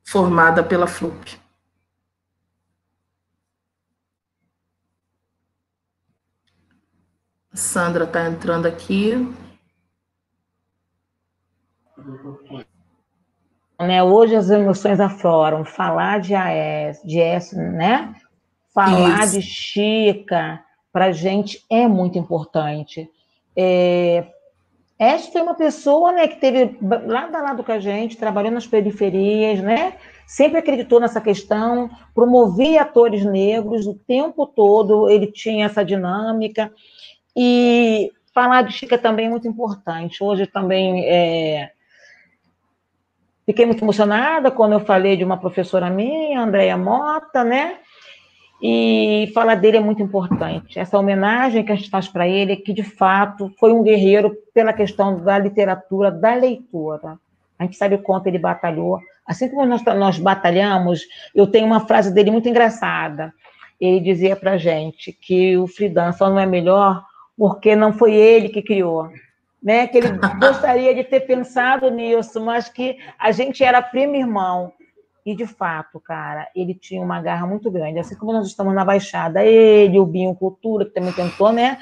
formada pela Flup. Sandra está entrando aqui. Né, hoje as emoções afloram. Falar de AES, de AES, né? Falar Isso. de Chica, para a gente é muito importante. É, essa foi uma pessoa né, que teve lado a lado com a gente, trabalhou nas periferias, né? Sempre acreditou nessa questão, promovia atores negros o tempo todo, ele tinha essa dinâmica. E falar de Chica também é muito importante. Hoje também é, Fiquei muito emocionada quando eu falei de uma professora minha, Andréia Mota, né? E falar dele é muito importante. Essa homenagem que a gente faz para ele, que de fato foi um guerreiro pela questão da literatura, da leitura. A gente sabe o quanto ele batalhou. Assim como nós, nós batalhamos, eu tenho uma frase dele muito engraçada. Ele dizia para gente que o Fridan só não é melhor porque não foi ele que criou, né? Que ele gostaria de ter pensado nisso, mas que a gente era primo irmão. E, de fato, cara, ele tinha uma garra muito grande. Assim como nós estamos na Baixada, ele, o Binho Cultura, que também tentou, né?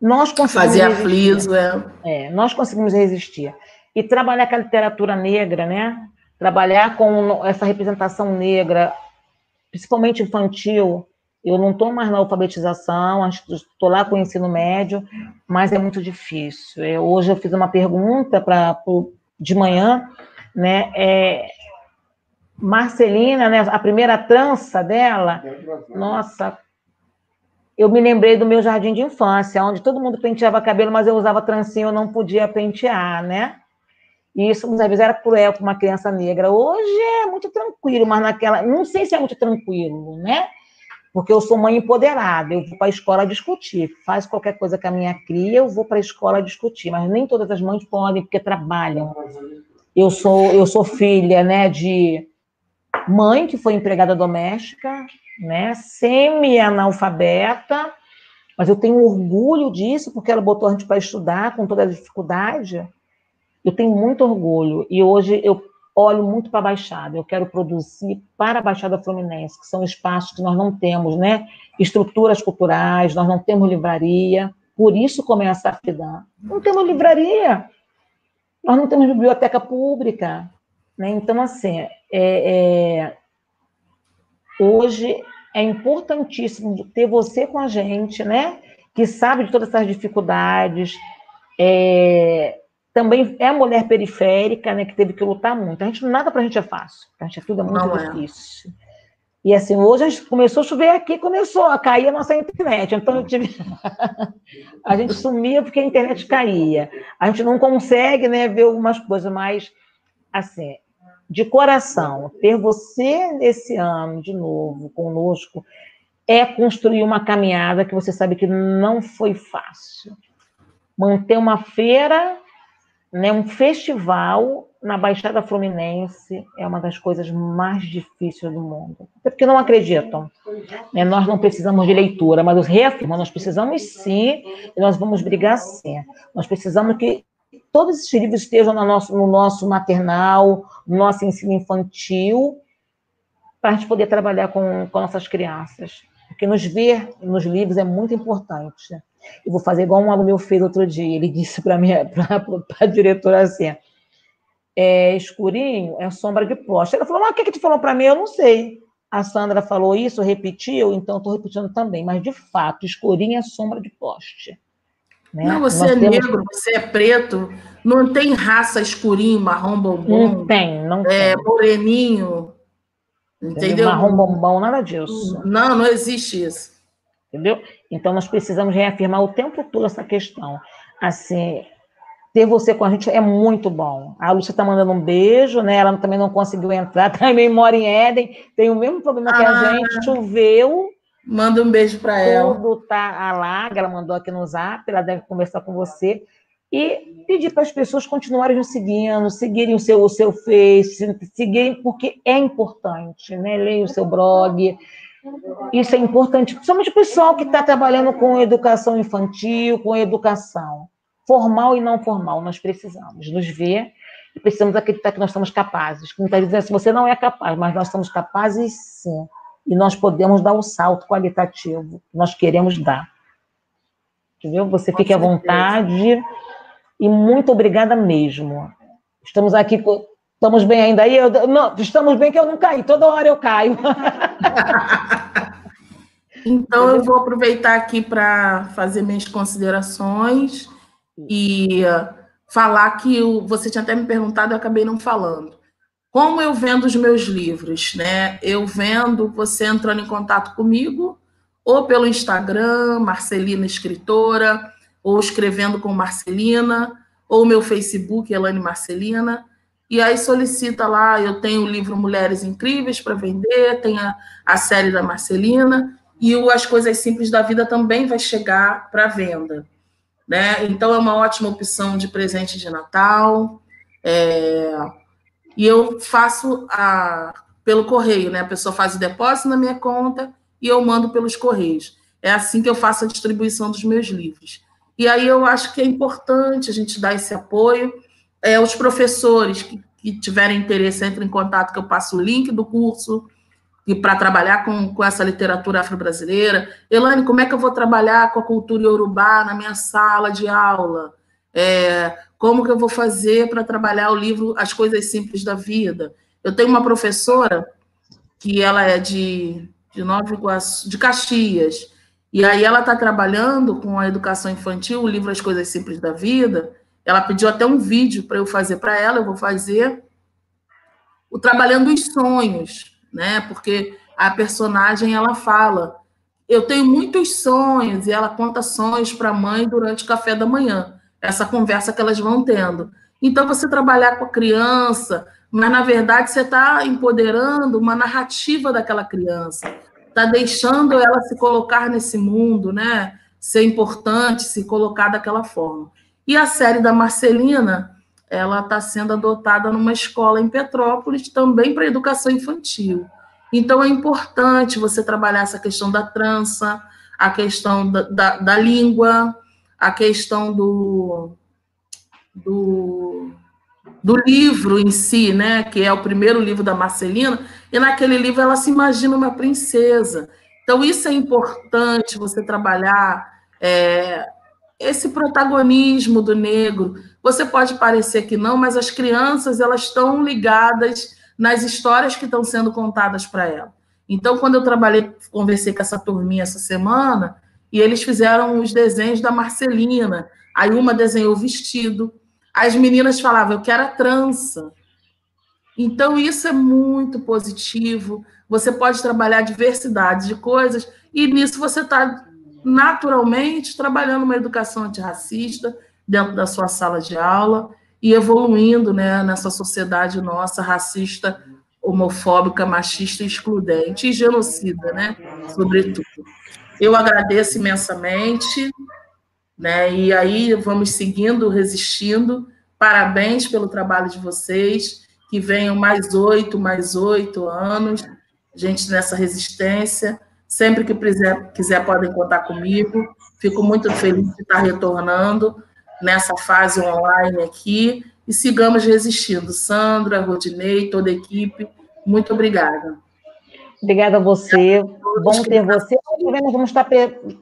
Nós conseguimos Fazia fliso, é. é. Nós conseguimos resistir. E trabalhar com a literatura negra, né? Trabalhar com essa representação negra, principalmente infantil, Eu não estou mais na alfabetização, estou lá com o ensino médio, mas é muito difícil. Eu, hoje eu fiz uma pergunta para de manhã, né? É, Marcelina, né? A primeira trança dela, nossa, eu me lembrei do meu jardim de infância, onde todo mundo penteava cabelo, mas eu usava trancinha, eu não podia pentear, né? E isso, às vezes, era cruel para uma criança negra. Hoje é muito tranquilo, mas naquela. Não sei se é muito tranquilo, né? Porque eu sou mãe empoderada, eu vou para a escola discutir. Faz qualquer coisa com a minha cria, eu vou para a escola discutir. Mas nem todas as mães podem, porque trabalham. Eu sou, eu sou filha né, de mãe que foi empregada doméstica, né, semi-analfabeta, mas eu tenho orgulho disso, porque ela botou a gente para estudar com toda a dificuldade. Eu tenho muito orgulho. E hoje eu olho muito para a Baixada. Eu quero produzir para a Baixada Fluminense, que são espaços que nós não temos, né? Estruturas culturais, nós não temos livraria. Por isso começa a FIDAN. Não temos livraria. Nós não temos biblioteca pública. Né? Então, assim, é, é, hoje é importantíssimo ter você com a gente, né? Que sabe de todas essas dificuldades. É, também é a mulher periférica, né? Que teve que lutar muito. A gente, nada para a gente é fácil. A gente é tudo é muito Não é. difícil. É. E assim, hoje a gente começou a chover aqui, começou a cair a nossa internet. Então, tive... a gente sumia porque a internet caía. A gente não consegue né, ver algumas coisas, mas, assim, de coração, ter você nesse ano de novo conosco é construir uma caminhada que você sabe que não foi fácil. Manter uma feira, né, um festival na Baixada Fluminense é uma das coisas mais difíceis do mundo. Até porque não acreditam. Né? Nós não precisamos de leitura, mas os reafirmam, nós precisamos sim, e nós vamos brigar sim. Nós precisamos que todos esses livros estejam no nosso, no nosso maternal, no nosso ensino infantil, para a gente poder trabalhar com, com nossas crianças. Porque nos ver nos livros é muito importante. Eu vou fazer igual um aluno meu fez outro dia. Ele disse para a diretora assim: é, escurinho é sombra de poste. Ela falou: mas o que, que tu falou para mim? Eu não sei. A Sandra falou isso, repetiu, então estou repetindo também. Mas, de fato, escurinho é sombra de poste. Né? Não, você Nós é temos... negro, você é preto, não tem raça escurinho, marrom bombom. Não tem, não é, tem. Moreninho. Entendeu? Marrom bombom, nada disso. Não, não existe isso. Entendeu? Então nós precisamos reafirmar o tempo todo essa questão. Assim, ter você com a gente é muito bom. A Lúcia está mandando um beijo, né? Ela também não conseguiu entrar, também mora em Éden, tem o mesmo problema ah. que a ah. gente, choveu, Manda um beijo para ela. Tudo tá lá, ela mandou aqui no zap, ela deve conversar com você. E pedir para as pessoas continuarem nos seguindo, seguirem o seu, o seu Face, seguirem, porque é importante, né? Leia o seu blog. Isso é importante, principalmente o pessoal que está trabalhando com educação infantil, com educação formal e não formal. Nós precisamos nos ver e precisamos acreditar que nós somos capazes. Muitas vezes assim, você não é capaz, mas nós somos capazes sim e nós podemos dar o salto qualitativo que nós queremos dar. Entendeu? Você fique à vontade e muito obrigada mesmo. Estamos aqui, estamos bem ainda aí? Eu, não, estamos bem que eu não caí, toda hora eu caio. então, eu vou aproveitar aqui para fazer minhas considerações e falar que você tinha até me perguntado, eu acabei não falando. Como eu vendo os meus livros, né? Eu vendo você entrando em contato comigo, ou pelo Instagram, Marcelina Escritora, ou escrevendo com Marcelina, ou meu Facebook, Elane Marcelina. E aí solicita lá, eu tenho o livro Mulheres Incríveis para vender, tem a, a, série da Marcelina, e o As Coisas Simples da Vida também vai chegar para venda. Né? Então é uma ótima opção de presente de Natal. É, e eu faço a, pelo correio, né? A pessoa faz o depósito na minha conta e eu mando pelos correios. É assim que eu faço a distribuição dos meus livros. E aí eu acho que é importante a gente dar esse apoio. É, os professores que, que tiverem interesse, entrem em contato, que eu passo o link do curso e para trabalhar com, com essa literatura afro-brasileira. Elane, como é que eu vou trabalhar com a cultura iorubá na minha sala de aula? É, como que eu vou fazer para trabalhar o livro As Coisas Simples da Vida? Eu tenho uma professora que ela é de, de Nova Iguaçu, de Caxias. E aí ela está trabalhando com a educação infantil, o livro As Coisas Simples da Vida. Ela pediu até um vídeo para eu fazer para ela, eu vou fazer o Trabalhando os Sonhos, né? Porque a personagem ela fala, eu tenho muitos sonhos, e ela conta sonhos para a mãe durante o café da manhã, essa conversa que elas vão tendo. Então, você trabalhar com a criança, mas na verdade você está empoderando uma narrativa daquela criança, está deixando ela se colocar nesse mundo, né? Ser importante, se colocar daquela forma. E a série da Marcelina, ela está sendo adotada numa escola em Petrópolis, também para educação infantil. Então, é importante você trabalhar essa questão da trança, a questão da, da, da língua, a questão do, do, do livro em si, né? Que é o primeiro livro da Marcelina, e naquele livro ela se imagina uma princesa. Então, isso é importante você trabalhar é, esse protagonismo do negro. Você pode parecer que não, mas as crianças elas estão ligadas nas histórias que estão sendo contadas para ela. Então, quando eu trabalhei, conversei com essa turminha essa semana, e eles fizeram os desenhos da Marcelina. Aí uma desenhou o vestido. As meninas falavam, eu quero a trança. Então, isso é muito positivo. Você pode trabalhar diversidade de coisas, e nisso você está naturalmente trabalhando uma educação antirracista dentro da sua sala de aula e evoluindo né, nessa sociedade nossa racista, homofóbica, machista, excludente e genocida, né, sobretudo. Eu agradeço imensamente, né, e aí vamos seguindo, resistindo. Parabéns pelo trabalho de vocês, que venham mais oito, mais oito anos, gente nessa resistência. Sempre que quiser, quiser podem contar comigo. Fico muito feliz de estar retornando nessa fase online aqui e sigamos resistindo. Sandra, Rodinei, toda a equipe, muito obrigada. Obrigada a você. Bom ter você. Nós vamos estar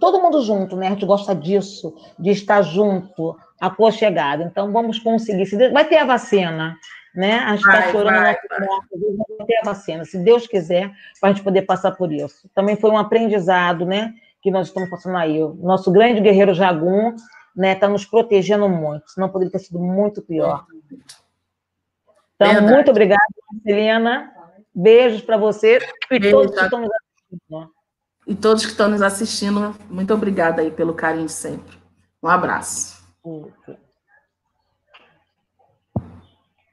todo mundo junto, né? A gente gosta disso, de estar junto, aconchegado. Então, vamos conseguir. Vai ter a vacina, né? A gente está chorando vai, vai. ter a vacina, se Deus quiser, para a gente poder passar por isso. Também foi um aprendizado, né? Que nós estamos passando aí. O nosso grande guerreiro Jagum né, está nos protegendo muito, senão poderia ter sido muito pior. Então, Verdade. muito obrigada, Marcelina. Beijos para você e Beijo, todos que estão nos assistindo. E todos que estão nos assistindo, muito obrigada aí pelo carinho sempre. Um abraço.